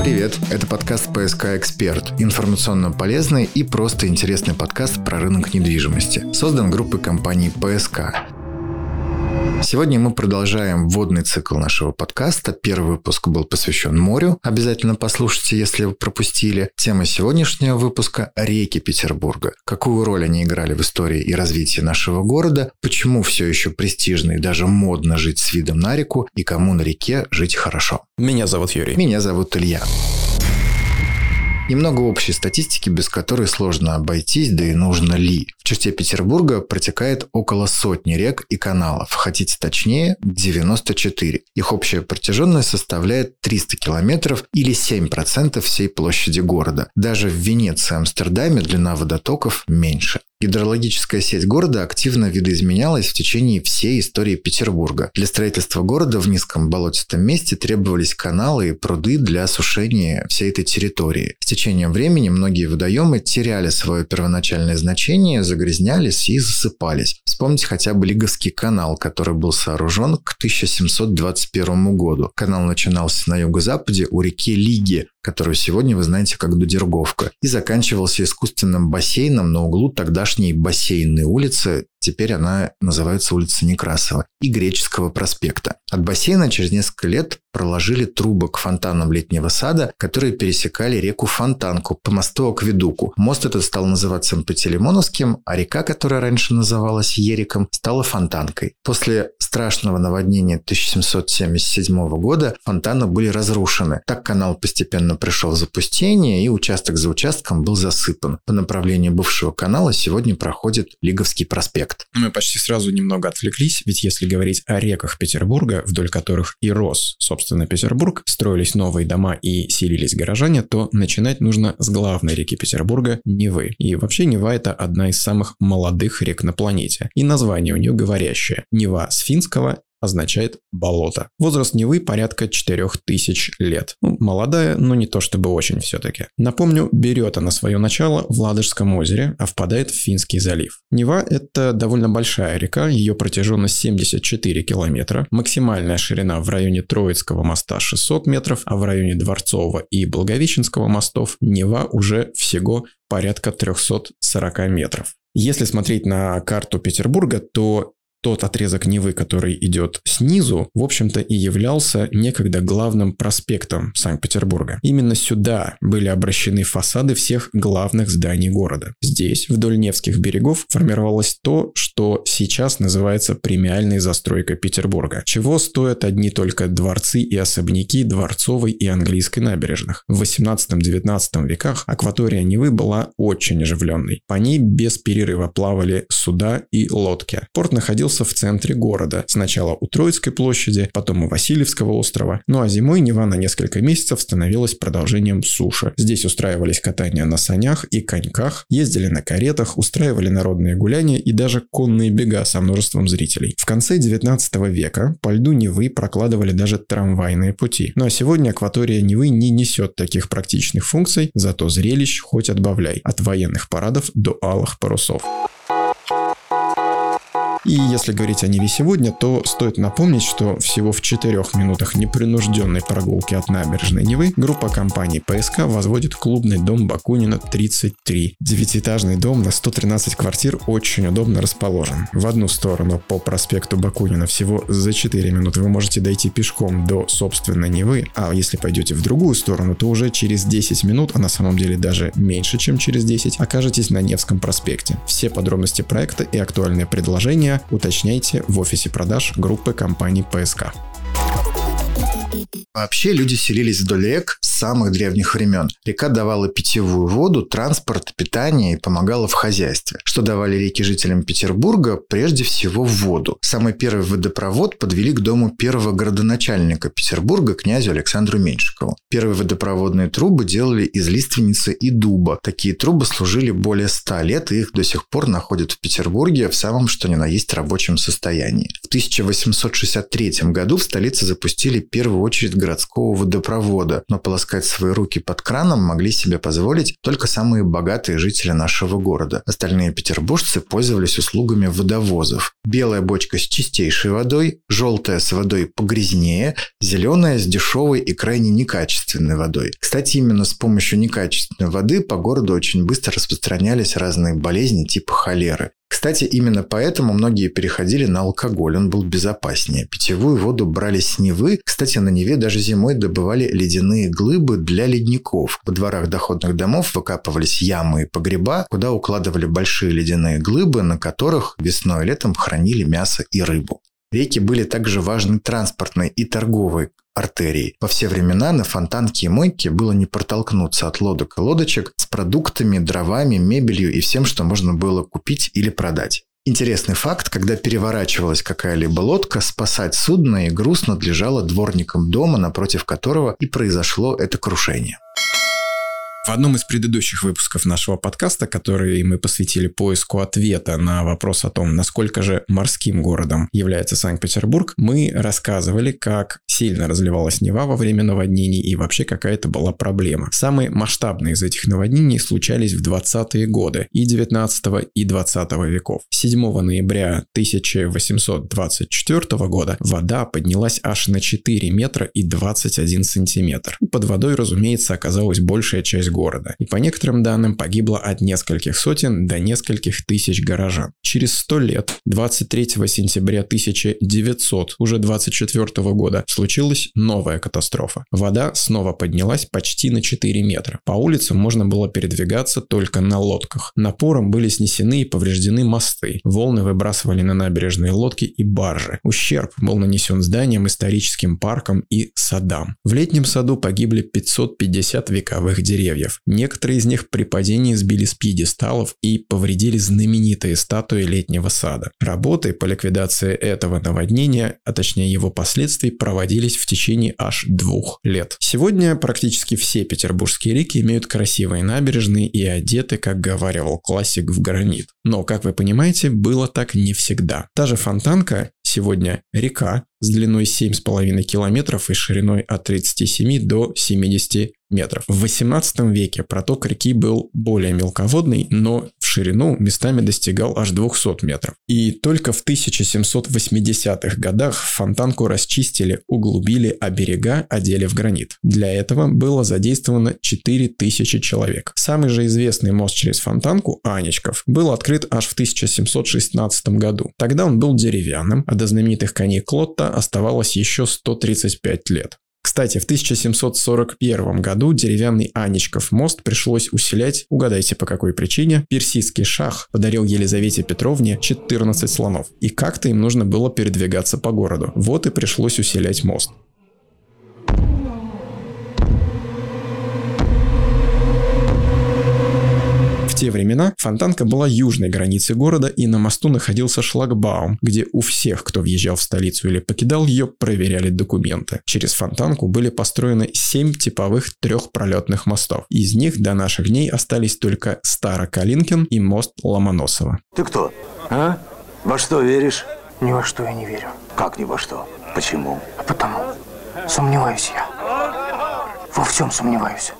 Привет, это подкаст «ПСК Эксперт», информационно полезный и просто интересный подкаст про рынок недвижимости. Создан группой компании «ПСК». Сегодня мы продолжаем вводный цикл нашего подкаста. Первый выпуск был посвящен морю. Обязательно послушайте, если вы пропустили. Тема сегодняшнего выпуска – реки Петербурга. Какую роль они играли в истории и развитии нашего города, почему все еще престижно и даже модно жить с видом на реку и кому на реке жить хорошо. Меня зовут Юрий. Меня зовут Илья. Немного общей статистики, без которой сложно обойтись, да и нужно ли. Черте Петербурга протекает около сотни рек и каналов, хотите точнее, 94. Их общая протяженность составляет 300 километров или 7% всей площади города. Даже в Венеции и Амстердаме длина водотоков меньше. Гидрологическая сеть города активно видоизменялась в течение всей истории Петербурга. Для строительства города в низком болотистом месте требовались каналы и пруды для осушения всей этой территории. С течением времени многие водоемы теряли свое первоначальное значение, загрязнялись и засыпались. Вспомните хотя бы Лиговский канал, который был сооружен к 1721 году. Канал начинался на юго-западе у реки Лиги, которую сегодня вы знаете как Дудерговка, и заканчивался искусственным бассейном на углу тогдашней бассейнной улицы Теперь она называется улица Некрасова и Греческого проспекта. От бассейна через несколько лет проложили трубы к фонтанам летнего сада, которые пересекали реку Фонтанку по мосту Акведуку. Мост этот стал называться Пантелеймоновским, а река, которая раньше называлась Ериком, стала Фонтанкой. После страшного наводнения 1777 года фонтаны были разрушены. Так канал постепенно пришел в запустение, и участок за участком был засыпан. По направлению бывшего канала сегодня проходит Лиговский проспект. Мы почти сразу немного отвлеклись, ведь если говорить о реках Петербурга, вдоль которых и рос, собственно, Петербург, строились новые дома и селились горожане, то начинать нужно с главной реки Петербурга – Невы. И вообще Нева – это одна из самых молодых рек на планете. И название у нее говорящее. Нева с финского означает болото. Возраст Невы порядка 4000 лет. Молодая, но не то чтобы очень все-таки. Напомню, берет она свое начало в Ладожском озере, а впадает в Финский залив. Нева – это довольно большая река, ее протяженность 74 километра, максимальная ширина в районе Троицкого моста 600 метров, а в районе Дворцового и Благовещенского мостов Нева уже всего порядка 340 метров. Если смотреть на карту Петербурга, то тот отрезок Невы, который идет снизу, в общем-то и являлся некогда главным проспектом Санкт-Петербурга. Именно сюда были обращены фасады всех главных зданий города. Здесь, вдоль Невских берегов, формировалось то, что сейчас называется премиальной застройкой Петербурга, чего стоят одни только дворцы и особняки Дворцовой и Английской набережных. В 18-19 веках акватория Невы была очень оживленной. По ней без перерыва плавали суда и лодки. Порт находился находился в центре города. Сначала у Троицкой площади, потом у Васильевского острова. Ну а зимой Нева на несколько месяцев становилась продолжением суши. Здесь устраивались катания на санях и коньках, ездили на каретах, устраивали народные гуляния и даже конные бега со множеством зрителей. В конце 19 века по льду Невы прокладывали даже трамвайные пути. Ну а сегодня акватория Невы не несет таких практичных функций, зато зрелищ хоть отбавляй. От военных парадов до алых парусов. И если говорить о Неве сегодня, то стоит напомнить, что всего в 4 минутах непринужденной прогулки от набережной Невы группа компаний ПСК возводит клубный дом Бакунина 33. Девятиэтажный дом на 113 квартир очень удобно расположен. В одну сторону по проспекту Бакунина всего за 4 минуты вы можете дойти пешком до собственной Невы, а если пойдете в другую сторону, то уже через 10 минут, а на самом деле даже меньше, чем через 10, окажетесь на Невском проспекте. Все подробности проекта и актуальные предложения уточняйте в офисе продаж группы компаний ПСК. Вообще люди селились вдоль рек самых древних времен. Река давала питьевую воду, транспорт, питание и помогала в хозяйстве. Что давали реки жителям Петербурга? Прежде всего воду. Самый первый водопровод подвели к дому первого городоначальника Петербурга, князю Александру Меньшикову. Первые водопроводные трубы делали из лиственницы и дуба. Такие трубы служили более ста лет, и их до сих пор находят в Петербурге в самом что ни на есть рабочем состоянии. В 1863 году в столице запустили первую очередь городского водопровода, но полоска запускать свои руки под краном могли себе позволить только самые богатые жители нашего города. Остальные петербуржцы пользовались услугами водовозов. Белая бочка с чистейшей водой, желтая с водой погрязнее, зеленая с дешевой и крайне некачественной водой. Кстати, именно с помощью некачественной воды по городу очень быстро распространялись разные болезни типа холеры. Кстати, именно поэтому многие переходили на алкоголь, он был безопаснее. Питьевую воду брали с Невы. Кстати, на Неве даже зимой добывали ледяные глыбы для ледников. В дворах доходных домов выкапывались ямы и погреба, куда укладывали большие ледяные глыбы, на которых весной и летом хранили мясо и рыбу. Реки были также важной транспортной и торговой артерией. Во все времена на фонтанке и мойке было не протолкнуться от лодок и лодочек с продуктами, дровами, мебелью и всем, что можно было купить или продать. Интересный факт, когда переворачивалась какая-либо лодка, спасать судно и груз надлежало дворникам дома, напротив которого и произошло это крушение. В одном из предыдущих выпусков нашего подкаста, который мы посвятили поиску ответа на вопрос о том, насколько же морским городом является Санкт-Петербург, мы рассказывали, как сильно разливалась Нева во время наводнений и вообще какая это была проблема. Самые масштабные из этих наводнений случались в 20-е годы и 19 и 20 веков. 7 ноября 1824 года вода поднялась аж на 4 метра и 21 сантиметр. Под водой, разумеется, оказалась большая часть города, и по некоторым данным погибло от нескольких сотен до нескольких тысяч горожан. Через 100 лет, 23 сентября 1900, уже 24 года, случилась новая катастрофа. Вода снова поднялась почти на 4 метра. По улицам можно было передвигаться только на лодках. Напором были снесены и повреждены мосты. Волны выбрасывали на набережные лодки и баржи. Ущерб был нанесен зданиям, историческим паркам и садам. В летнем саду погибли 550 вековых деревьев. Некоторые из них при падении сбили с пьедесталов и повредили знаменитые статуи летнего сада. Работы по ликвидации этого наводнения, а точнее его последствий, проводились в течение аж двух лет. Сегодня практически все петербургские реки имеют красивые набережные и одеты, как говаривал классик, в гранит. Но, как вы понимаете, было так не всегда. Та же Фонтанка сегодня река с длиной 7,5 километров и шириной от 37 до 70 метров. В 18 веке проток реки был более мелководный, но ширину местами достигал аж 200 метров. И только в 1780-х годах фонтанку расчистили, углубили, а берега одели в гранит. Для этого было задействовано 4000 человек. Самый же известный мост через фонтанку, Анечков, был открыт аж в 1716 году. Тогда он был деревянным, а до знаменитых коней Клотта оставалось еще 135 лет. Кстати, в 1741 году деревянный Анечков мост пришлось усилять, угадайте по какой причине, персидский шах подарил Елизавете Петровне 14 слонов, и как-то им нужно было передвигаться по городу. Вот и пришлось усилять мост. Те времена Фонтанка была южной границей города, и на мосту находился шлагбаум, где у всех, кто въезжал в столицу или покидал ее, проверяли документы. Через Фонтанку были построены семь типовых трехпролетных мостов. Из них до наших дней остались только Старокалинкин и мост Ломоносова. Ты кто? А? Во что веришь? Ни во что я не верю. Как ни во что? Почему? А потому. Сомневаюсь я. Во всем сомневаюсь.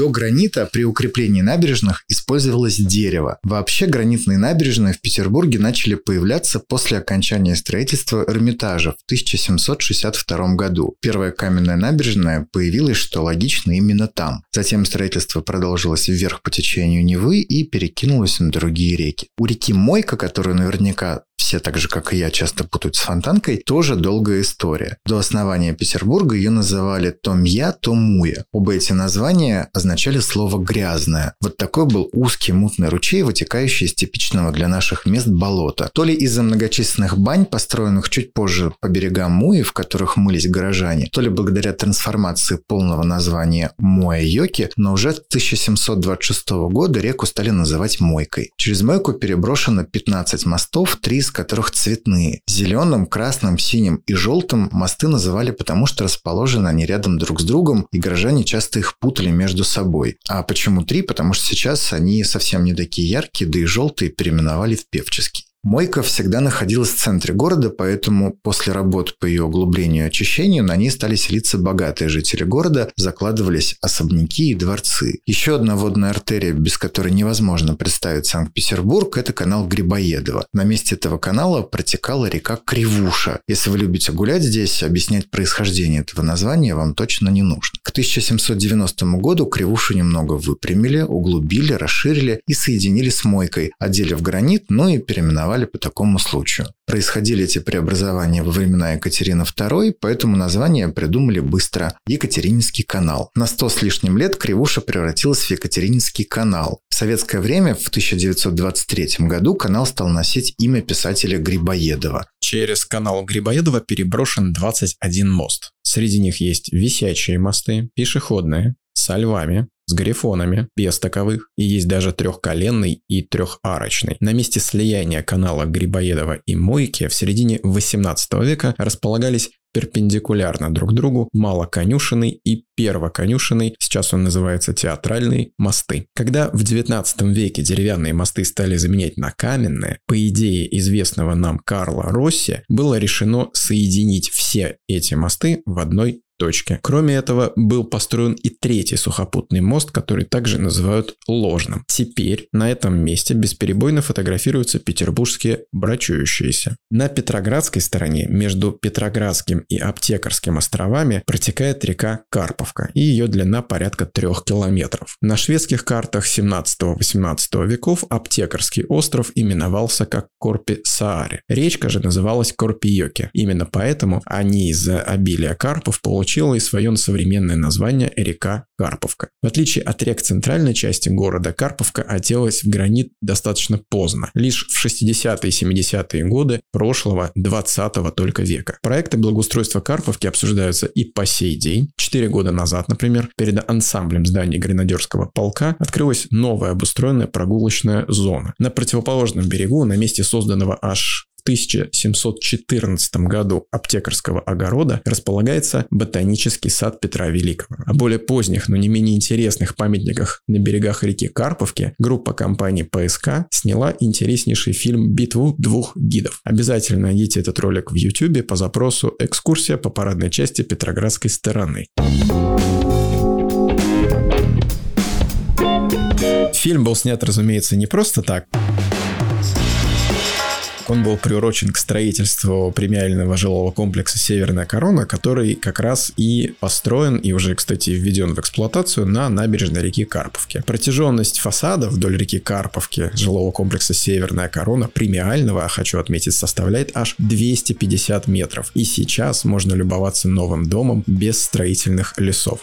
До гранита при укреплении набережных использовалось дерево. Вообще гранитные набережные в Петербурге начали появляться после окончания строительства Эрмитажа в 1762 году. Первая каменная набережная появилась, что логично, именно там. Затем строительство продолжилось вверх по течению Невы и перекинулось на другие реки. У реки Мойка, которую наверняка все так же, как и я, часто путают с Фонтанкой, тоже долгая история. До основания Петербурга ее называли то Мья, то Муя. Оба эти названия означали слово «грязное». Вот такой был узкий мутный ручей, вытекающий из типичного для наших мест болота. То ли из-за многочисленных бань, построенных чуть позже по берегам Муи, в которых мылись горожане, то ли благодаря трансформации полного названия Муа-Йоки, но уже с 1726 года реку стали называть Мойкой. Через Мойку переброшено 15 мостов, три из которых цветные. Зеленым, красным, синим и желтым мосты называли потому, что расположены они рядом друг с другом, и горожане часто их путали между собой. А почему три? Потому что сейчас они совсем не такие яркие, да и желтые переименовали в певческий. Мойка всегда находилась в центре города, поэтому после работ по ее углублению и очищению на ней стали селиться богатые жители города, закладывались особняки и дворцы. Еще одна водная артерия, без которой невозможно представить Санкт-Петербург, это канал Грибоедова. На месте этого канала протекала река Кривуша. Если вы любите гулять здесь, объяснять происхождение этого названия вам точно не нужно. К 1790 году Кривушу немного выпрямили, углубили, расширили и соединили с Мойкой, одели в гранит, ну и переименовали именовали по такому случаю. Происходили эти преобразования во времена Екатерины II, поэтому название придумали быстро – Екатерининский канал. На сто с лишним лет Кривуша превратилась в Екатерининский канал. В советское время, в 1923 году, канал стал носить имя писателя Грибоедова. Через канал Грибоедова переброшен 21 мост. Среди них есть висячие мосты, пешеходные, со львами, с грифонами, без таковых, и есть даже трехколенный и трехарочный. На месте слияния канала Грибоедова и Мойки в середине 18 века располагались перпендикулярно друг другу малоконюшенный и первоконюшенный, сейчас он называется театральный, мосты. Когда в 19 веке деревянные мосты стали заменять на каменные, по идее известного нам Карла Росси, было решено соединить все эти мосты в одной точке. Кроме этого, был построен и третий сухопутный мост, который также называют ложным. Теперь на этом месте бесперебойно фотографируются петербургские брачующиеся. На Петроградской стороне между Петроградским и Аптекарским островами протекает река Карповка, и ее длина порядка трех километров. На шведских картах 17-18 веков Аптекарский остров именовался как Корпи-Сааре. Речка же называлась Корпиёке. Именно поэтому они из-за обилия карпов получили получила и свое современное название река Карповка. В отличие от рек центральной части города, Карповка оделась в гранит достаточно поздно, лишь в 60-е и 70-е годы прошлого 20-го только века. Проекты благоустройства Карповки обсуждаются и по сей день. Четыре года назад, например, перед ансамблем зданий гренадерского полка открылась новая обустроенная прогулочная зона. На противоположном берегу, на месте созданного аж в 1714 году аптекарского огорода располагается ботанический сад Петра Великого. О более поздних, но не менее интересных памятниках на берегах реки Карповки группа компании ПСК сняла интереснейший фильм «Битву двух гидов». Обязательно найдите этот ролик в YouTube по запросу «Экскурсия по парадной части Петроградской стороны». Фильм был снят, разумеется, не просто так. Он был приурочен к строительству премиального жилого комплекса «Северная корона», который как раз и построен и уже, кстати, введен в эксплуатацию на набережной реки Карповки. Протяженность фасада вдоль реки Карповки жилого комплекса «Северная корона» премиального, хочу отметить, составляет аж 250 метров. И сейчас можно любоваться новым домом без строительных лесов.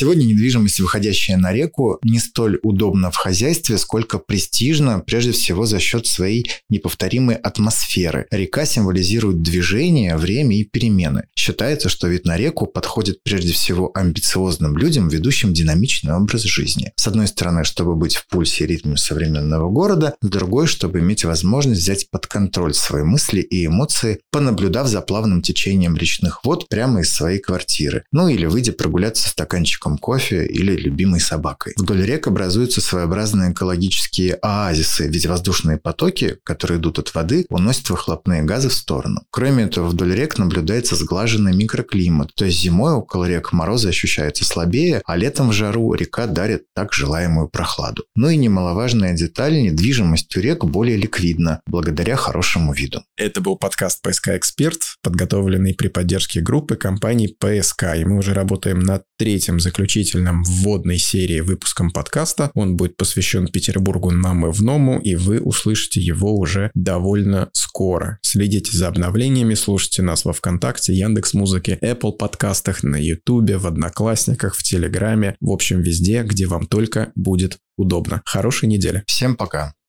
Сегодня недвижимость, выходящая на реку, не столь удобна в хозяйстве, сколько престижна, прежде всего за счет своей неповторимой атмосферы. Река символизирует движение, время и перемены. Считается, что вид на реку подходит прежде всего амбициозным людям, ведущим динамичный образ жизни. С одной стороны, чтобы быть в пульсе и ритме современного города, с другой, чтобы иметь возможность взять под контроль свои мысли и эмоции, понаблюдав за плавным течением речных вод прямо из своей квартиры. Ну или выйдя прогуляться стаканчиком чашком кофе или любимой собакой. Вдоль рек образуются своеобразные экологические оазисы, ведь воздушные потоки, которые идут от воды, уносят выхлопные газы в сторону. Кроме этого, вдоль рек наблюдается сглаженный микроклимат, то есть зимой около рек морозы ощущаются слабее, а летом в жару река дарит так желаемую прохладу. Ну и немаловажная деталь, недвижимость у рек более ликвидна, благодаря хорошему виду. Это был подкаст «ПСК Эксперт», подготовленный при поддержке группы компаний «ПСК», и мы уже работаем над третьим заключительным вводной серии выпуском подкаста. Он будет посвящен Петербургу нам и вному, и вы услышите его уже довольно скоро. Следите за обновлениями, слушайте нас во Вконтакте, Яндекс Музыке, Apple подкастах, на Ютубе, в Одноклассниках, в Телеграме, в общем везде, где вам только будет удобно. Хорошей недели. Всем пока.